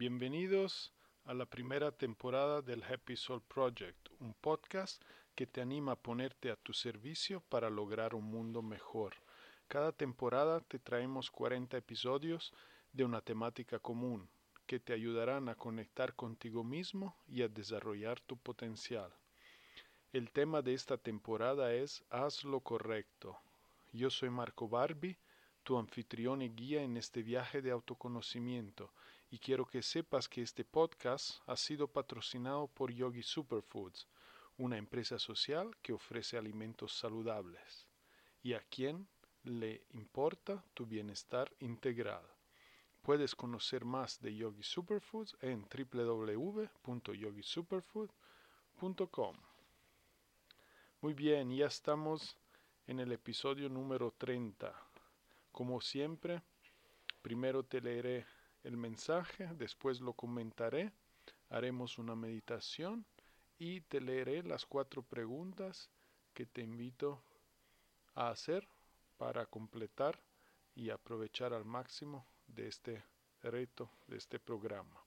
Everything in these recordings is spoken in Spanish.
Bienvenidos a la primera temporada del Happy Soul Project, un podcast que te anima a ponerte a tu servicio para lograr un mundo mejor. Cada temporada te traemos 40 episodios de una temática común que te ayudarán a conectar contigo mismo y a desarrollar tu potencial. El tema de esta temporada es Haz lo correcto. Yo soy Marco Barbie, tu anfitrión y guía en este viaje de autoconocimiento y quiero que sepas que este podcast ha sido patrocinado por Yogi Superfoods, una empresa social que ofrece alimentos saludables y a quien le importa tu bienestar integral. Puedes conocer más de Yogi Superfoods en www.yogisuperfood.com. Muy bien, ya estamos en el episodio número 30. Como siempre, primero te leeré el mensaje, después lo comentaré, haremos una meditación y te leeré las cuatro preguntas que te invito a hacer para completar y aprovechar al máximo de este reto, de este programa.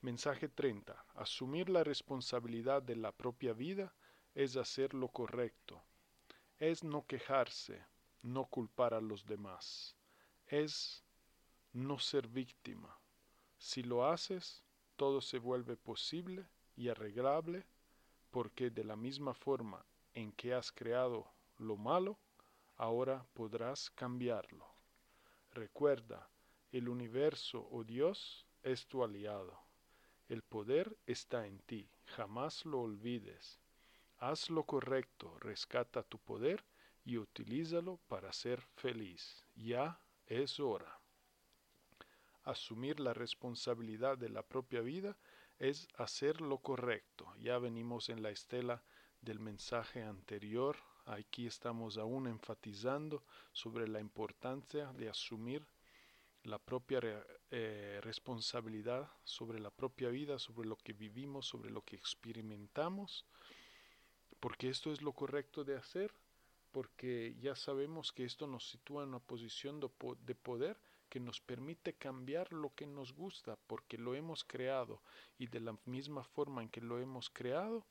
Mensaje 30. Asumir la responsabilidad de la propia vida es hacer lo correcto. Es no quejarse, no culpar a los demás. Es no ser víctima. Si lo haces, todo se vuelve posible y arreglable porque de la misma forma en que has creado lo malo, ahora podrás cambiarlo. Recuerda, el universo o Dios es tu aliado. El poder está en ti, jamás lo olvides. Haz lo correcto, rescata tu poder y utilízalo para ser feliz. Ya es hora. Asumir la responsabilidad de la propia vida es hacer lo correcto. Ya venimos en la estela del mensaje anterior. Aquí estamos aún enfatizando sobre la importancia de asumir la propia eh, responsabilidad sobre la propia vida, sobre lo que vivimos, sobre lo que experimentamos, porque esto es lo correcto de hacer, porque ya sabemos que esto nos sitúa en una posición de poder que nos permite cambiar lo que nos gusta, porque lo hemos creado y de la misma forma en que lo hemos creado,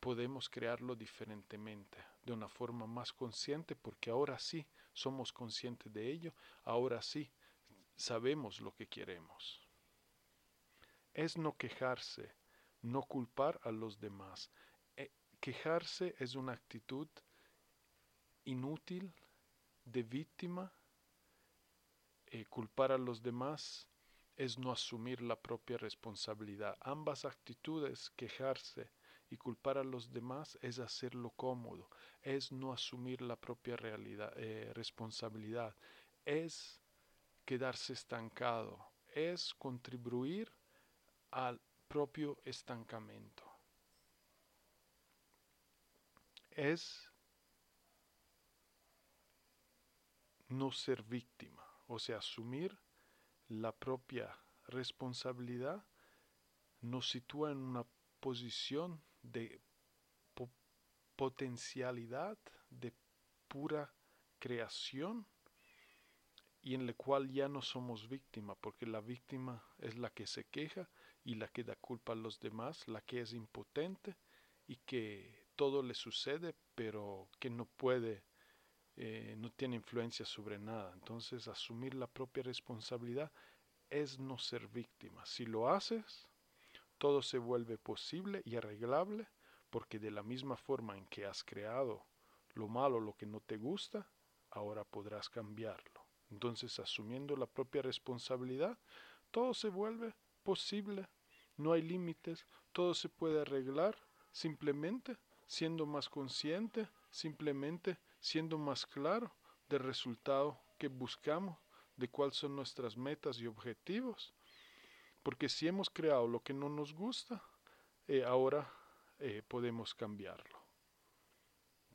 podemos crearlo diferentemente, de una forma más consciente, porque ahora sí somos conscientes de ello, ahora sí sabemos lo que queremos. Es no quejarse, no culpar a los demás. Eh, quejarse es una actitud inútil, de víctima, eh, culpar a los demás es no asumir la propia responsabilidad. Ambas actitudes, quejarse y culpar a los demás, es hacerlo cómodo, es no asumir la propia realidad, eh, responsabilidad, es quedarse estancado, es contribuir al propio estancamiento. Es no ser víctima, o sea, asumir la propia responsabilidad nos sitúa en una posición de po potencialidad, de pura creación y en la cual ya no somos víctima, porque la víctima es la que se queja y la que da culpa a los demás, la que es impotente y que todo le sucede, pero que no puede, eh, no tiene influencia sobre nada. Entonces, asumir la propia responsabilidad es no ser víctima. Si lo haces, todo se vuelve posible y arreglable, porque de la misma forma en que has creado lo malo, lo que no te gusta, ahora podrás cambiarlo. Entonces, asumiendo la propia responsabilidad, todo se vuelve posible, no hay límites, todo se puede arreglar simplemente siendo más consciente, simplemente siendo más claro del resultado que buscamos, de cuáles son nuestras metas y objetivos. Porque si hemos creado lo que no nos gusta, eh, ahora eh, podemos cambiarlo.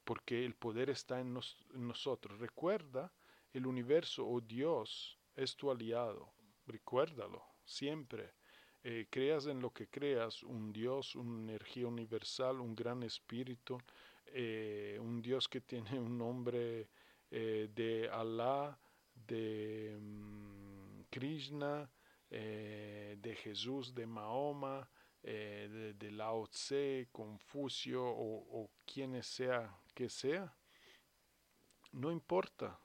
Porque el poder está en, nosotros. Recuerda, el universo o Dios es tu aliado. Recuérdalo siempre. Eh, creas en lo que creas, un Dios, una energía universal, un gran espíritu, eh, un Dios que tiene un nombre eh, de Alá, de mm, Krishna, de Jesús, de Mahoma, de, Lao Tse, Confucio o, o quien sea que sea. No importa,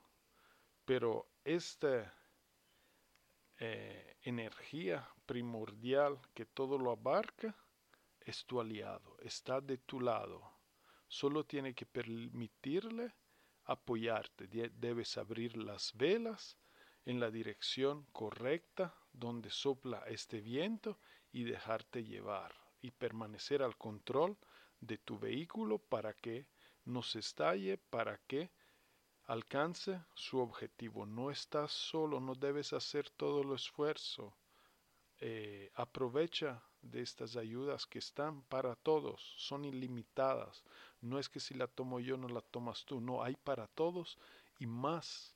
pero esta energía primordial que todo lo abarca es tu aliado, está de tu lado. Solo tiene que permitirle apoyarte. Debes abrir las velas en la dirección correcta donde sopla este viento y dejarte llevar y permanecer al control de tu vehículo para que no se estalle, para que alcance su objetivo. No estás solo, no debes hacer todo el esfuerzo. Eh, aprovecha de estas ayudas que están para todos, son ilimitadas. No es que si la tomo yo no la tomas tú, no, hay para todos y más.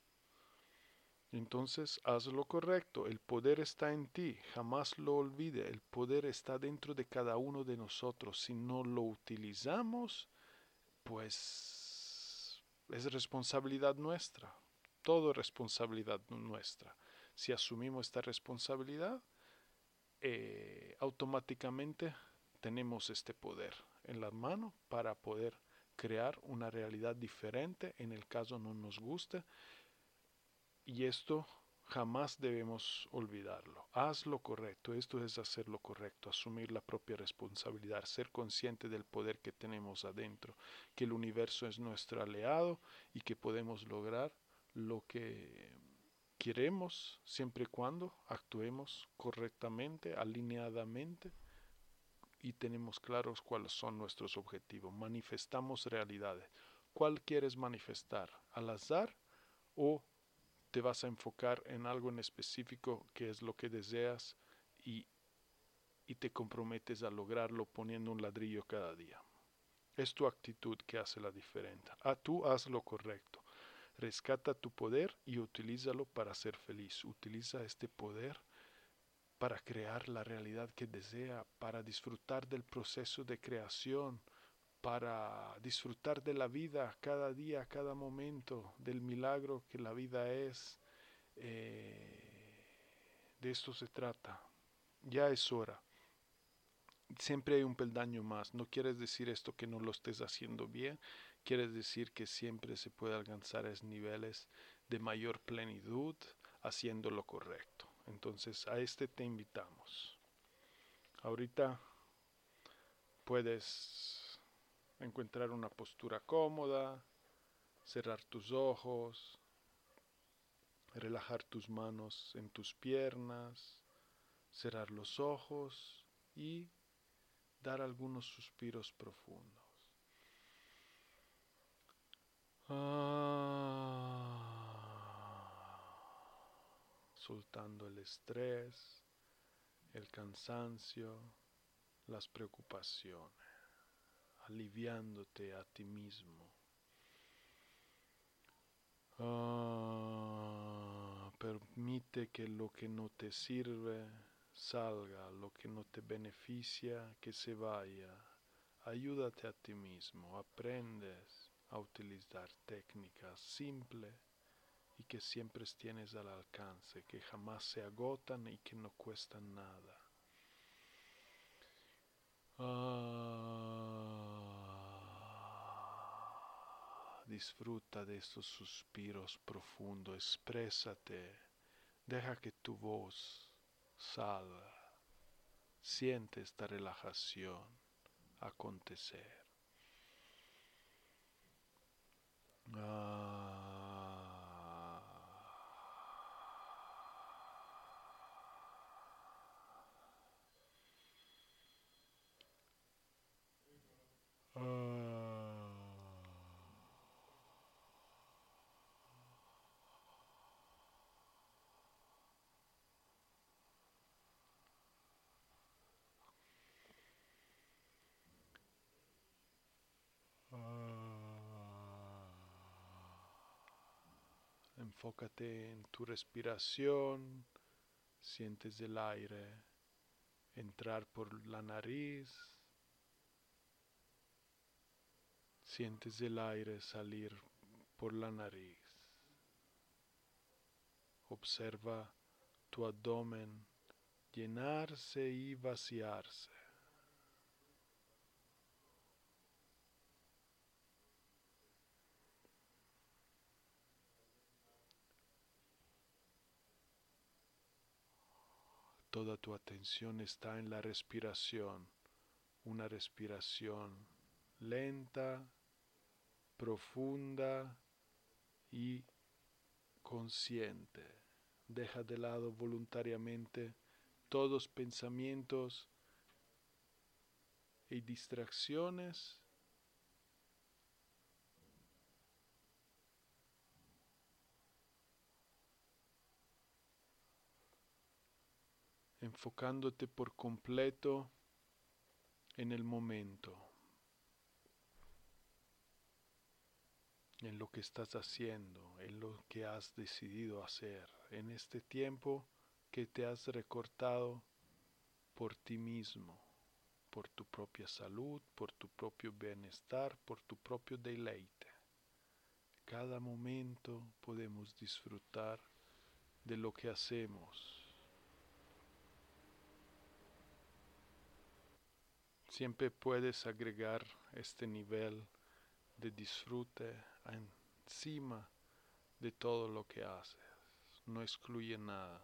Entonces haz lo correcto, el poder está en ti, jamás lo olvide, el poder está dentro de cada uno de nosotros. Si no lo utilizamos, pues es responsabilidad nuestra, todo es responsabilidad nuestra. Si asumimos esta responsabilidad, eh, automáticamente tenemos este poder en la mano para poder crear una realidad diferente en el caso no nos guste. Y esto jamás debemos olvidarlo. Haz lo correcto, esto es hacer lo correcto, asumir la propia responsabilidad, ser consciente del poder que tenemos adentro, que el universo es nuestro aliado y que podemos lograr lo que queremos siempre y cuando actuemos correctamente, alineadamente y tenemos claros cuáles son nuestros objetivos. Manifestamos realidades. ¿Cuál quieres manifestar? ¿Al azar o te vas a enfocar en algo en específico que es lo que deseas y, y te comprometes a lograrlo poniendo un ladrillo cada día? Es tu actitud que hace la diferencia. Ah, tú haz lo correcto. Rescata tu poder y utilízalo para ser feliz. Utiliza este poder para crear la realidad que desea, para disfrutar del proceso de creación, para disfrutar de la vida cada día, cada momento, del milagro que la vida es. Eh, de esto se trata. Ya es hora. Siempre hay un peldaño más. No quieres decir esto que no lo estés haciendo bien, quiere decir que siempre se puede alcanzar niveles de mayor plenitud haciendo lo correcto. Entonces a este te invitamos. Ahorita puedes encontrar una postura cómoda, cerrar tus ojos, relajar tus manos en tus piernas, cerrar los ojos y dar algunos suspiros profundos. Ah. Soltando el estrés, el cansancio, las preocupaciones, aliviándote a ti mismo. Ah, permite que lo que no te sirve salga, lo que no te beneficia que se vaya. Ayúdate a ti mismo, aprendes a utilizar técnicas simples que siempre tienes al alcance, que jamás se agotan y que no cuestan nada. Ah, disfruta de estos suspiros profundos, exprésate, deja que tu voz salga, siente esta relajación acontecer. Ah. Enfócate en tu respiración, sientes el aire entrar por la nariz, sientes el aire salir por la nariz. Observa tu abdomen llenarse y vaciarse. Toda tu atención está en la respiración, una respiración lenta, profunda y consciente. Deja de lado voluntariamente todos pensamientos y distracciones enfocándote por completo en el momento, en lo que estás haciendo, en lo que has decidido hacer, en este tiempo que te has recortado por ti mismo, por tu propia salud, por tu propio bienestar, por tu propio deleite. Cada momento podemos disfrutar de lo que hacemos Siempre puedes agregar este nivel de disfrute encima de todo lo que haces. No excluye nada.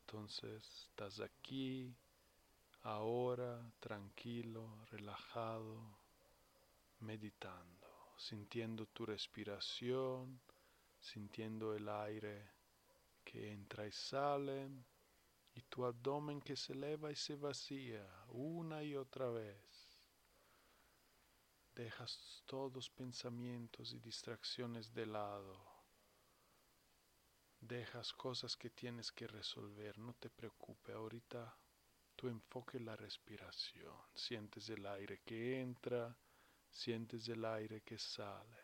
Entonces estás aquí, ahora, tranquilo, relajado, meditando, sintiendo tu respiración, sintiendo el aire que entra y sale tu abdomen que se eleva y se vacía una y otra vez. Dejas todos pensamientos y distracciones de lado. Dejas cosas que tienes que resolver, no te preocupes, ahorita tu enfoque en la respiración. Sientes el aire que entra, sientes el aire que sale.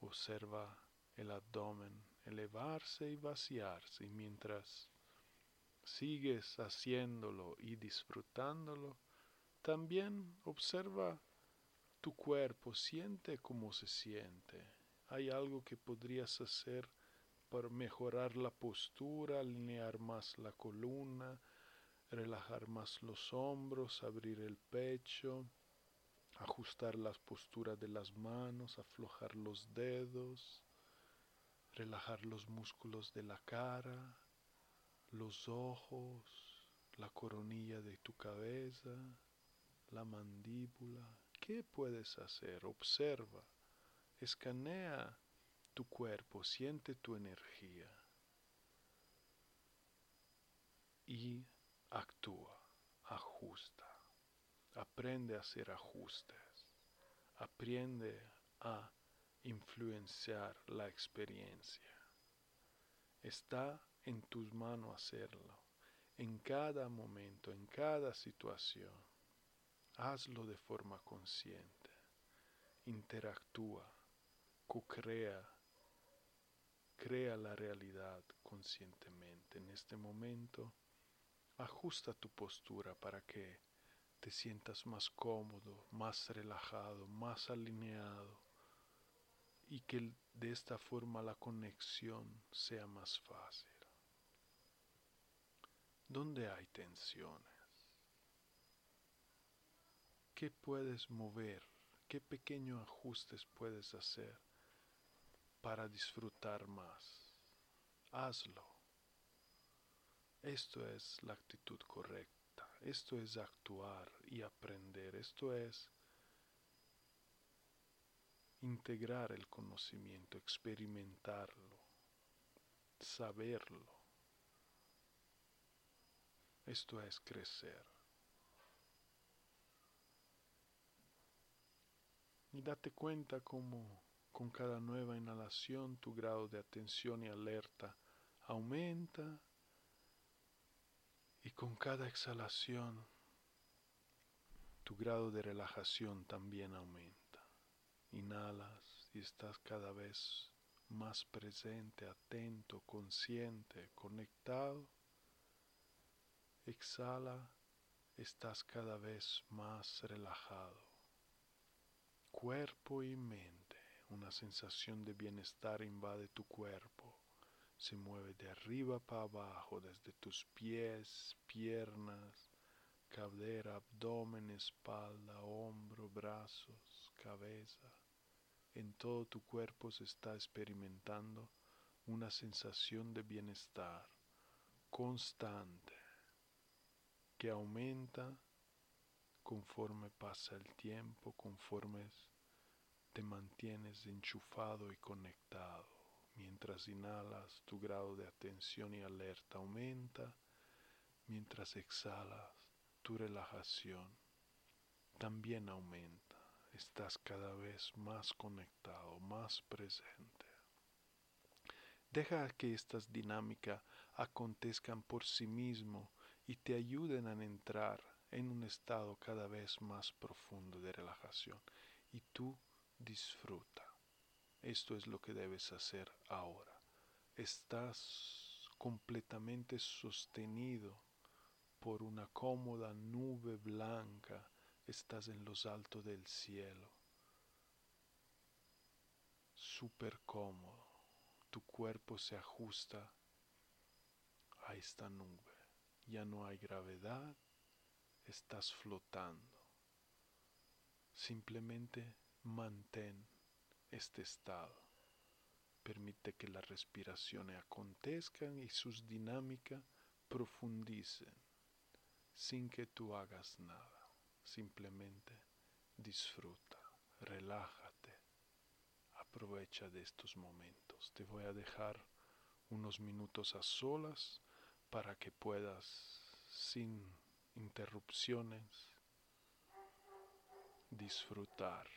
Observa el abdomen elevarse y vaciarse y mientras sigues haciéndolo y disfrutándolo, también observa tu cuerpo, siente cómo se siente. Hay algo que podrías hacer para mejorar la postura, alinear más la columna, relajar más los hombros, abrir el pecho, ajustar las posturas de las manos, aflojar los dedos, relajar los músculos de la cara, los ojos, la coronilla de tu cabeza, la mandíbula. ¿Qué puedes hacer? Observa, escanea tu cuerpo, siente tu energía y actúa, ajusta, aprende a hacer ajustes, aprende a influenciar la experiencia. Está en tus manos hacerlo, en cada momento, en cada situación. Hazlo de forma consciente, interactúa, co-crea, crea la realidad conscientemente. En este momento, ajusta tu postura para que te sientas más cómodo, más relajado, más alineado y que de esta forma la conexión sea más fácil. ¿Dónde hay tensiones? ¿Qué puedes mover? ¿Qué pequeños ajustes puedes hacer para disfrutar más? Hazlo. Esto es la actitud correcta. Esto es actuar y aprender. Esto es integrar el conocimiento, experimentarlo, saberlo. Esto es crecer. Y date cuenta cómo con cada nueva inhalación tu grado de atención y alerta aumenta y con cada exhalación tu grado de relajación también aumenta. Inhalas y estás cada vez más presente, atento, consciente, conectado. Exhala, estás cada vez más relajado. Cuerpo y mente, una sensación de bienestar invade tu cuerpo. Se mueve de arriba para abajo, desde tus pies, piernas, cadera, abdomen, espalda, hombro, brazos, cabeza. En todo tu cuerpo se está experimentando una sensación de bienestar constante que aumenta conforme pasa el tiempo, conforme te mantienes enchufado y conectado. Mientras inhalas, tu grado de atención y alerta aumenta. Mientras exhalas, tu relajación también aumenta. Estás cada vez más conectado, más presente. Deja que estas dinámicas acontezcan por sí mismo y te ayuden a entrar en un estado cada vez más profundo de relajación. Y tú disfruta. Esto es lo que debes hacer ahora. Estás completamente sostenido por una cómoda nube blanca. Estás en los altos del cielo. Súper cómodo. Tu cuerpo se ajusta a esta nube. Ya no hay gravedad. Estás flotando. Simplemente mantén este estado. Permite que las respiraciones acontezcan y sus dinámicas profundicen sin que tú hagas nada. Simplemente disfruta, relájate, aprovecha de estos momentos. Te voy a dejar unos minutos a solas para que puedas, sin interrupciones, disfrutar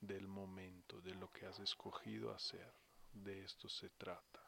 del momento, de lo que has escogido hacer. De esto se trata.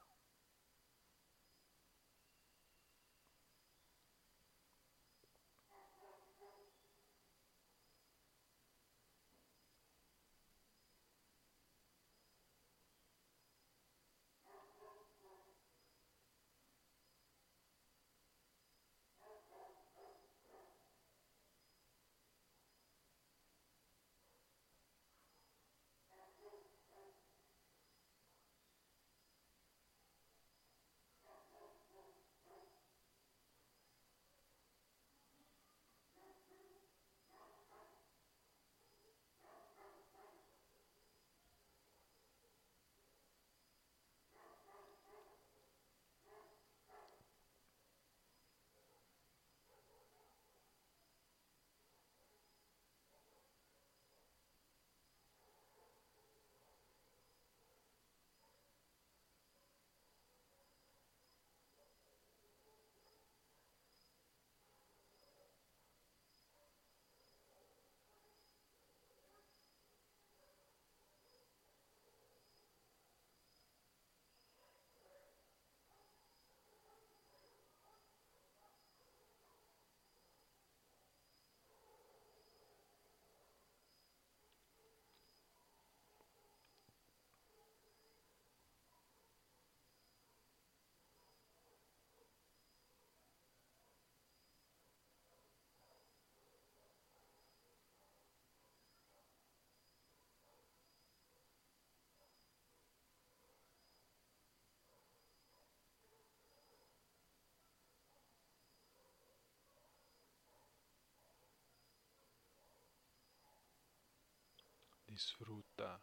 Disfruta.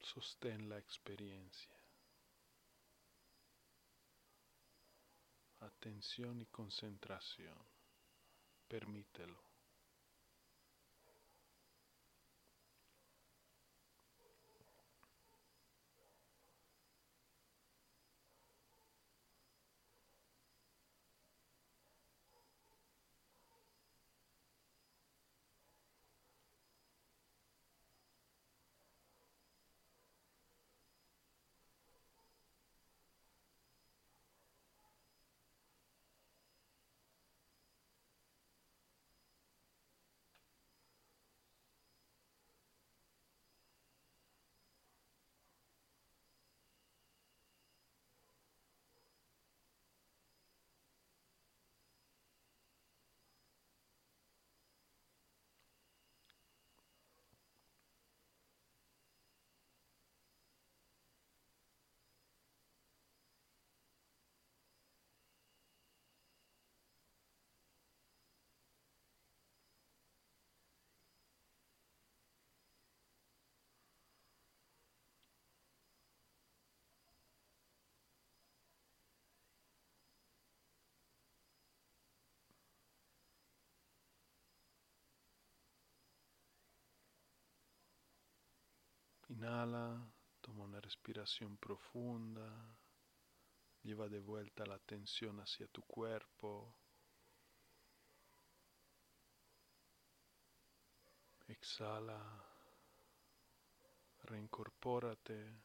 Sostén la experiencia. Atención y concentración. Permítelo. Inhala, toma una respiración profunda, lleva de vuelta la atención hacia tu cuerpo. Exhala, reincorpórate.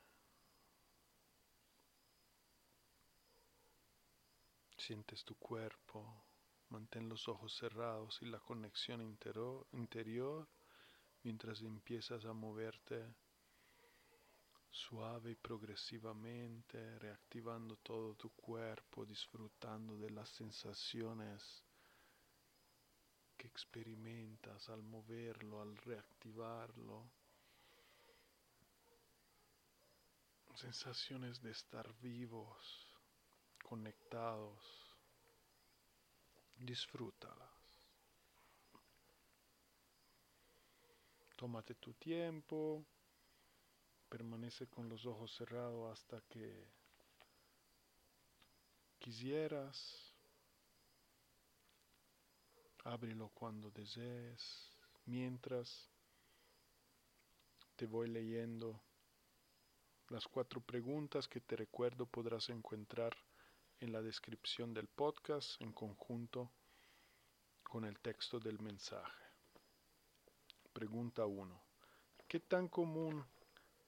Sientes tu cuerpo, mantén los ojos cerrados y la conexión interior mientras empiezas a moverte suave y progresivamente, reactivando todo tu cuerpo, disfrutando de las sensaciones que experimentas al moverlo, al reactivarlo. Sensaciones de estar vivos, conectados. Disfrútalas. Tómate tu tiempo. Permanece con los ojos cerrados hasta que quisieras. Ábrelo cuando desees. Mientras te voy leyendo las cuatro preguntas que te recuerdo podrás encontrar en la descripción del podcast en conjunto con el texto del mensaje. Pregunta 1. ¿Qué tan común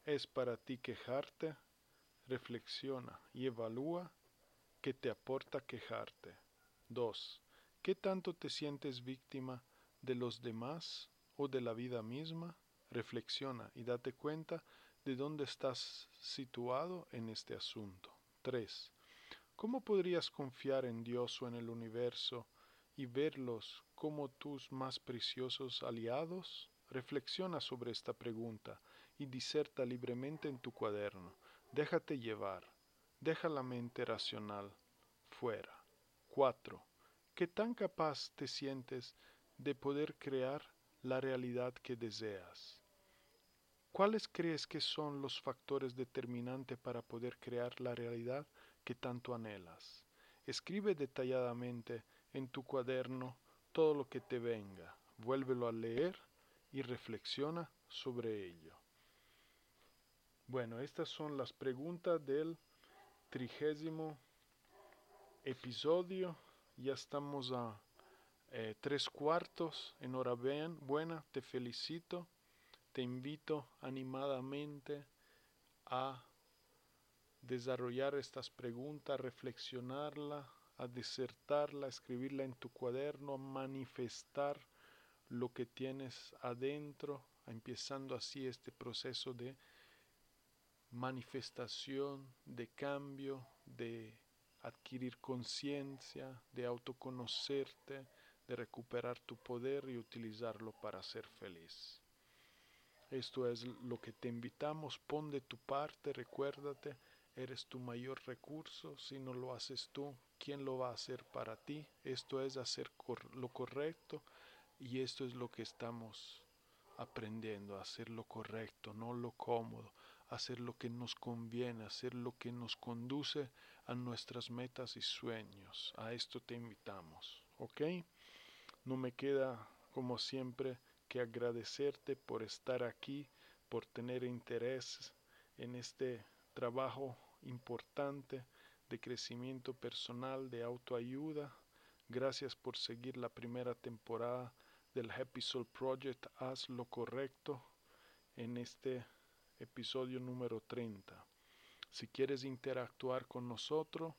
es para ti quejarte? Reflexiona y evalúa qué te aporta quejarte. 2. ¿Qué tanto te sientes víctima de los demás o de la vida misma? Reflexiona y date cuenta de dónde estás situado en este asunto. 3. ¿Cómo podrías confiar en Dios o en el universo y verlos como tus más preciosos aliados? Reflexiona sobre esta pregunta y diserta libremente en tu cuaderno. Déjate llevar. Deja la mente racional fuera. 4. ¿Qué tan capaz te sientes de poder crear la realidad que deseas? ¿Cuáles crees que son los factores determinantes para poder crear la realidad que tanto anhelas? Escribe detalladamente en tu cuaderno todo lo que te venga, vuélvelo a leer y reflexiona sobre ello. Bueno, estas son las preguntas del trigésimo episodio. Ya estamos a eh, tres cuartos. Enhorabuena, te felicito te invito animadamente a desarrollar estas preguntas, reflexionarla, a disertarla, a escribirla en tu cuaderno, a manifestar lo que tienes adentro, empezando así este proceso de manifestación, de cambio, de adquirir conciencia, de autoconocerte, de recuperar tu poder y utilizarlo para ser feliz. Esto es lo que te invitamos, pon de tu parte, recuérdate, eres tu mayor recurso, si no lo haces tú, ¿quién lo va a hacer para ti? Esto es hacer lo correcto y esto es lo que estamos aprendiendo, hacer lo correcto, no lo cómodo, hacer lo que nos conviene, hacer lo que nos conduce a nuestras metas y sueños. A esto te invitamos, ¿ok? No me queda, como siempre, que agradecerte por estar aquí, por tener interés en este trabajo importante de crecimiento personal, de autoayuda. Gracias por seguir la primera temporada del Happy Soul Project. Haz lo correcto en este episodio número 30. Si quieres interactuar con nosotros,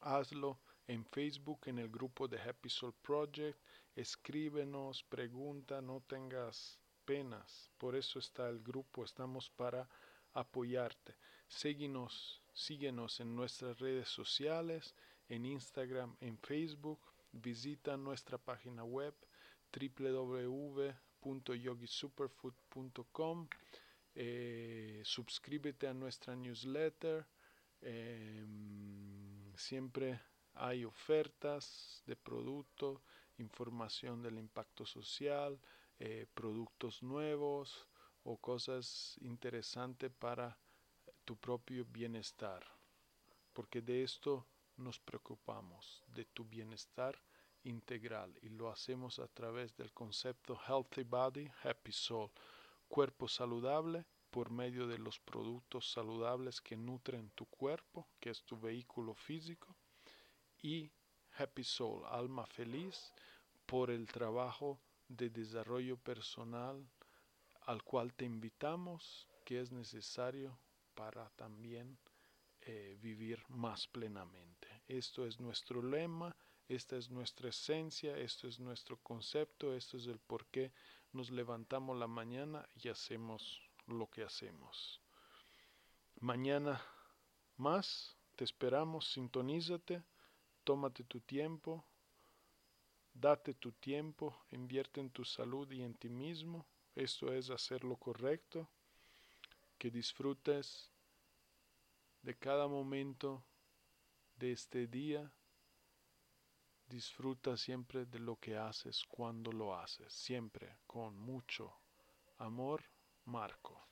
hazlo en Facebook en el grupo de Happy Soul Project escríbenos, pregunta, no tengas penas. Por eso está el grupo, estamos para apoyarte. Síguenos, síguenos en nuestras redes sociales, en Instagram, en Facebook. Visita nuestra página web www.yogisuperfood.com. Eh, suscríbete a nuestra newsletter. Em, siempre hay ofertas de productos información del impacto social, eh, productos nuevos o cosas interesantes para tu propio bienestar. Porque de esto nos preocupamos, de tu bienestar integral y lo hacemos a través del concepto Healthy Body, Happy Soul, cuerpo saludable, por medio de los productos saludables que nutren tu cuerpo, que es tu vehículo físico, y Happy Soul, alma feliz, por el trabajo de desarrollo personal al cual te invitamos, que es necesario para también eh, vivir más plenamente. Esto es nuestro lema, esta es nuestra esencia, esto es nuestro concepto, esto es el por qué nos levantamos la mañana y hacemos lo que hacemos. Mañana más, te esperamos, sintonízate, tómate tu tiempo, date tu tiempo, invierte en tu salud y en ti mismo. Esto es hacer lo correcto, que disfrutes de cada momento de este día. Disfruta siempre de lo que haces cuando lo haces, siempre con mucho amor, Marco.